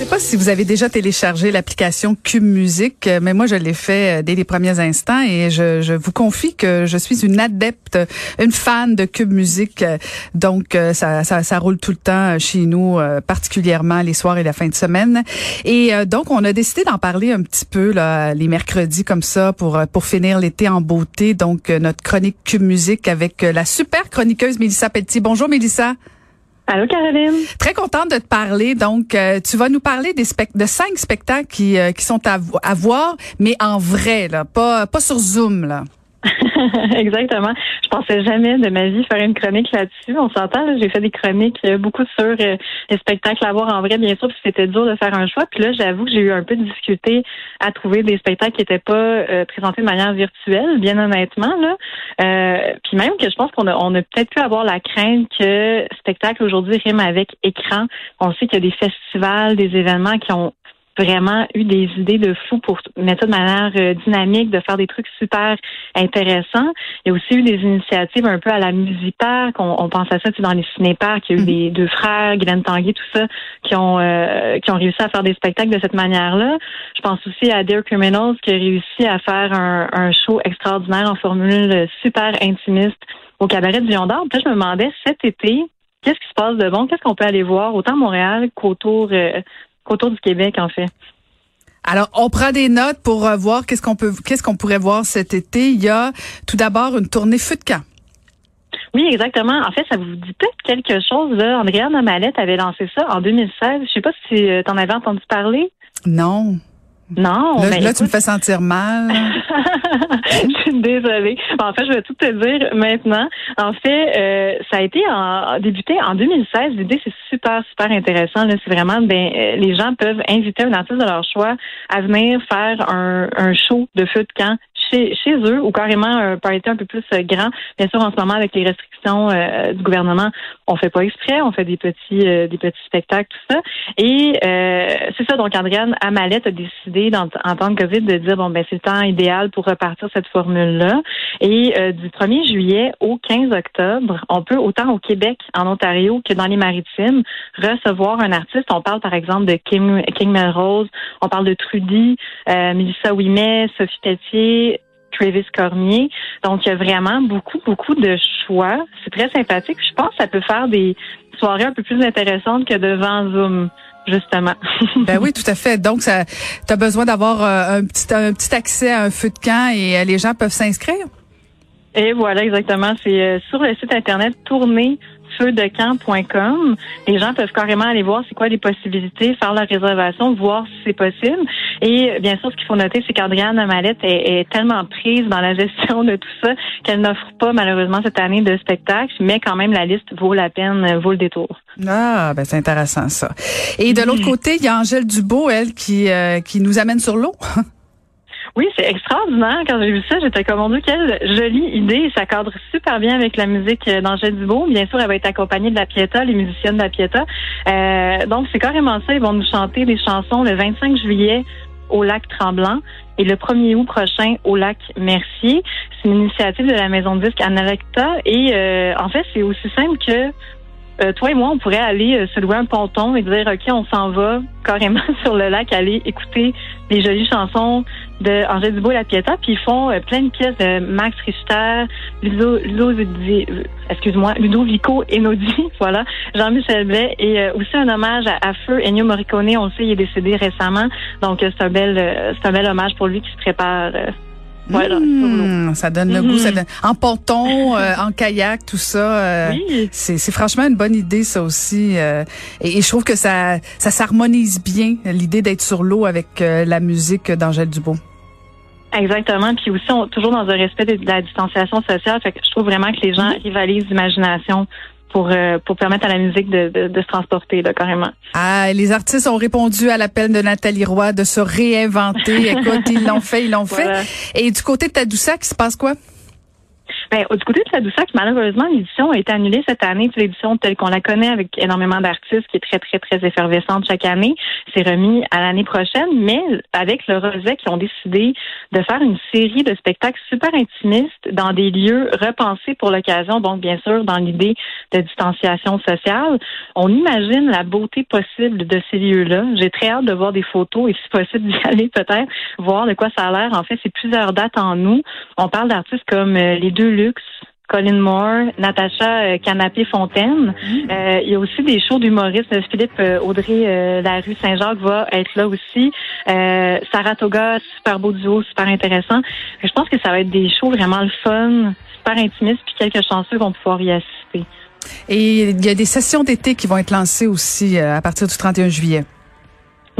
Je sais pas si vous avez déjà téléchargé l'application Cube Musique, euh, mais moi je l'ai fait euh, dès les premiers instants et je, je, vous confie que je suis une adepte, une fan de Cube Musique. Euh, donc ça, ça, ça roule tout le temps chez nous, particulièrement les soirs et la fin de semaine. Et donc on a décidé d'en parler un petit peu là, les mercredis comme ça pour pour finir l'été en beauté. Donc notre chronique Cube Musique avec la super chroniqueuse Mélissa Petit. Bonjour Mélissa. Allô, Caroline? Très contente de te parler. Donc, euh, tu vas nous parler des de cinq spectacles qui, euh, qui sont à, à, voir, mais en vrai, là, pas, pas sur Zoom. Là. Exactement. Je pensais jamais de ma vie faire une chronique là-dessus. On s'entend, j'ai fait des chroniques euh, beaucoup sur euh, les spectacles à voir en vrai, bien sûr, puis c'était dur de faire un choix. Puis là, j'avoue que j'ai eu un peu de difficulté à trouver des spectacles qui n'étaient pas euh, présentés de manière virtuelle, bien honnêtement. Là. puis même que je pense qu'on a, on a peut-être pu avoir la crainte que spectacle aujourd'hui rime avec écran. On sait qu'il y a des festivals, des événements qui ont vraiment eu des idées de fou pour mettre ça de manière euh, dynamique, de faire des trucs super intéressants. Il y a aussi eu des initiatives un peu à la musique On, on pense à ça dans les cinéparks. Il y a eu des mhm. deux frères, Glenn Tanguy, tout ça, qui ont euh, qui ont réussi à faire des spectacles de cette manière-là. Je pense aussi à Dear Criminals qui a réussi à faire un, un show extraordinaire en formule super intimiste au cabaret du Lion d'Or. Puis je me demandais cet été, qu'est-ce qui se passe de bon? Qu'est-ce qu'on peut aller voir autant à Montréal qu'autour euh, autour du Québec, en fait. Alors, on prend des notes pour euh, voir qu'est-ce qu'on peut, qu'est-ce qu'on pourrait voir cet été. Il y a tout d'abord une tournée feu de camp. Oui, exactement. En fait, ça vous dit peut-être quelque chose. Là. Andréane avait lancé ça en 2016. Je sais pas si euh, tu en avais entendu parler. Non. Non. Là, mais là tu me fais sentir mal. je suis désolée. En fait, je vais tout te dire maintenant. En fait, euh, ça a été en, débuté en 2016. L'idée, c'est super, super intéressant. C'est vraiment, ben, euh, les gens peuvent inviter un artiste de leur choix à venir faire un, un show de feu de camp chez, chez eux ou carrément un party un peu plus euh, grand. Bien sûr, en ce moment, avec les restrictions euh, du gouvernement, on fait pas exprès, on fait des petits euh, des petits spectacles, tout ça. Et c'est ça, donc Andréane Amalette a décidé en, temps de COVID de dire bon ben c'est le temps idéal pour repartir cette formule-là. Et du 1er juillet au 15 octobre, on peut autant au Québec, en Ontario que dans les maritimes recevoir un artiste. On parle par exemple de Kim, King Melrose, on parle de Trudy, euh, Mélissa Ouimet, Sophie Pelletier, Travis Cormier. Donc, il y a vraiment beaucoup, beaucoup de choix. C'est très sympathique. Je pense que ça peut faire des soirées un peu plus intéressantes que devant Zoom justement. ben oui, tout à fait. Donc, tu as besoin d'avoir euh, un petit, un petit accès à un feu de camp et euh, les gens peuvent s'inscrire? Et voilà, exactement. C'est euh, sur le site internet tourner feudecamp.com. Les gens peuvent carrément aller voir c'est quoi les possibilités, faire la réservation, voir si c'est possible. Et bien sûr, ce qu'il faut noter, c'est qu'Adrienne Amalette est, est, tellement prise dans la gestion de tout ça qu'elle n'offre pas malheureusement cette année de spectacle, mais quand même la liste vaut la peine, vaut le détour. Ah, ben c'est intéressant ça. Et de l'autre côté, il y a Angèle Dubo, elle, qui, euh, qui nous amène sur l'eau. Oui, c'est extraordinaire. Quand j'ai vu ça, j'étais comme, mon Dieu, quelle jolie idée. Ça cadre super bien avec la musique d'Angèle Dubois. Bien sûr, elle va être accompagnée de la Pieta, les musiciennes de la Pieta. Euh, donc, c'est carrément ça. Ils vont nous chanter des chansons le 25 juillet au lac Tremblant et le 1er août prochain au lac Mercier. C'est une initiative de la maison de disque Analecta et euh, en fait, c'est aussi simple que euh, toi et moi, on pourrait aller euh, se louer un ponton et dire, OK, on s'en va carrément sur le lac, aller écouter les jolies chansons de Angèle Dubois et la Pieta, puis ils font euh, plein de pièces de Max Richter, Ludo, Ludo excuse-moi, Ludovico Einaudi, voilà, Jean-Michel Blais, et aussi un hommage à, Feu Ennio Morricone, on le sait, il est décédé récemment, donc c'est un bel, c'est un bel hommage pour lui qui se prépare Mmh, ça donne le goût. Ça mmh. En ponton, euh, en kayak, tout ça. Euh, c'est franchement une bonne idée, ça aussi. Euh, et, je trouve que ça, ça s'harmonise bien, l'idée d'être sur l'eau avec la musique d'Angèle Dubois. Exactement. Puis aussi, toujours dans un respect de, la distanciation sociale. Fait que je trouve vraiment que les gens mmh. rivalisent d'imagination pour, euh, pour permettre à la musique de, de, de se transporter, là, carrément. Ah, les artistes ont répondu à l'appel de Nathalie Roy de se réinventer. Écoute, ils l'ont fait, ils l'ont fait. Et du côté de Tadoussac, il se passe quoi? Ben, du côté de Tadoussac, malheureusement, l'édition a été annulée cette année. L'édition telle qu'on la connaît avec énormément d'artistes, qui est très, très, très effervescente chaque année, c'est remis à l'année prochaine. Mais avec le Rosé, qui ont décidé de faire une série de spectacles super intimistes dans des lieux repensés pour l'occasion, donc bien sûr dans l'idée de distanciation sociale. On imagine la beauté possible de ces lieux-là. J'ai très hâte de voir des photos et si possible d'y aller peut-être, voir de quoi ça a l'air. En fait, c'est plusieurs dates en nous. On parle d'artistes comme euh, les deux Colin Moore, Natacha euh, Canapé-Fontaine. Mm. Euh, il y a aussi des shows d'humoristes. Philippe Audrey, la rue Saint-Jacques va être là aussi. Sarah Toga, super beau duo, super intéressant. Je pense que ça va être des shows vraiment le fun, super intimistes, puis quelques chanceux vont pouvoir y assister. Et il y a des sessions d'été qui vont être lancées aussi à partir du 31 juillet.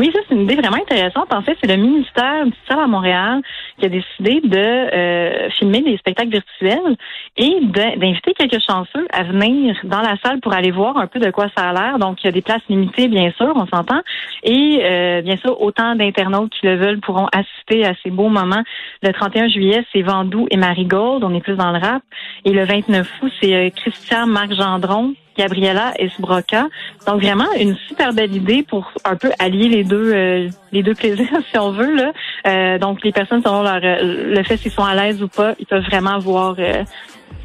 Oui, ça, c'est une idée vraiment intéressante. En fait, c'est le ministère du Salle à Montréal qui a décidé de euh, filmer des spectacles virtuels et d'inviter quelques chanceux à venir dans la salle pour aller voir un peu de quoi ça a l'air. Donc, il y a des places limitées, bien sûr, on s'entend. Et euh, bien sûr, autant d'internautes qui le veulent pourront assister à ces beaux moments. Le 31 juillet, c'est Vandou et Marigold. On est plus dans le rap. Et le 29 août, c'est euh, Christian Marc Gendron Gabriella Esbroca. Donc vraiment une super belle idée pour un peu allier les deux euh, les deux plaisirs si on veut là. Euh, donc les personnes selon leur euh, le fait s'ils sont à l'aise ou pas, ils peuvent vraiment voir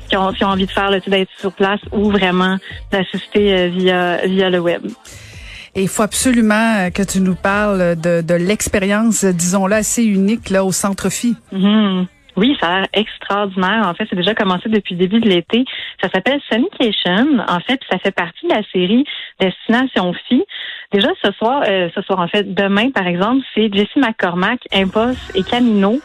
qui ont, ont, envie de faire le d'être sur place ou vraiment d'assister via via le web. Et il faut absolument que tu nous parles de, de l'expérience, disons-là, assez unique là au Centre Phi. Mm-hmm. Oui, ça a l'air extraordinaire. En fait, c'est déjà commencé depuis le début de l'été. Ça s'appelle Sonication. En fait, ça fait partie de la série Destination Phi. Déjà, ce soir, euh, ce soir, en fait, demain, par exemple, c'est Jessie McCormack, Impost et Camino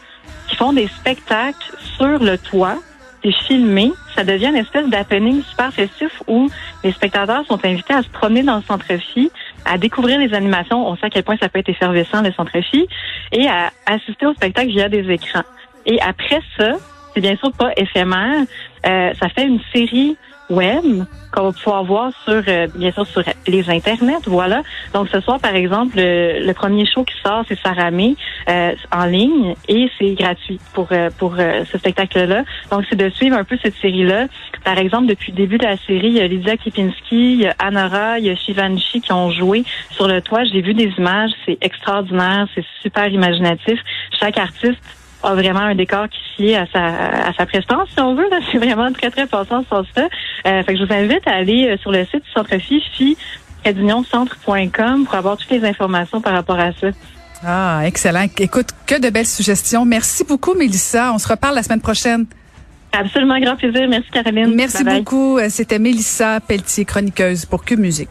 qui font des spectacles sur le toit. C'est filmé. Ça devient une espèce d'happening super festif où les spectateurs sont invités à se promener dans le centre Phi, à découvrir les animations. On sait à quel point ça peut être effervescent, le centre Phi, et à assister au spectacle via des écrans. Et après ça, c'est bien sûr pas éphémère. Euh, ça fait une série web qu'on va pouvoir voir sur euh, bien sûr sur les internets voilà. Donc ce soir par exemple le, premier show qui sort c'est Saramé euh, en ligne et c'est gratuit pour euh, pour ce spectacle là donc c'est de suivre un peu cette série là par exemple depuis le début de la série il y a Lydia Kipinski il y a Anora il y a Shivanshi qui ont joué sur le toit. J'ai vu des images c'est extraordinaire c'est super imaginatif. Chaque artiste a vraiment un décor qui sied à sa, à sa prestance, si on veut. C'est vraiment très, très passant sur ça. Euh, fait que je vous invite à aller euh, sur le site du Centre FI, centre.com pour avoir toutes les informations par rapport à ça. Ah, excellent. Écoute, que de belles suggestions. Merci beaucoup, Mélissa. On se reparle la semaine prochaine. Absolument, grand plaisir. Merci, Caroline. Merci beaucoup. Euh, c'était Mélissa Pelletier, chroniqueuse pour Que Musique.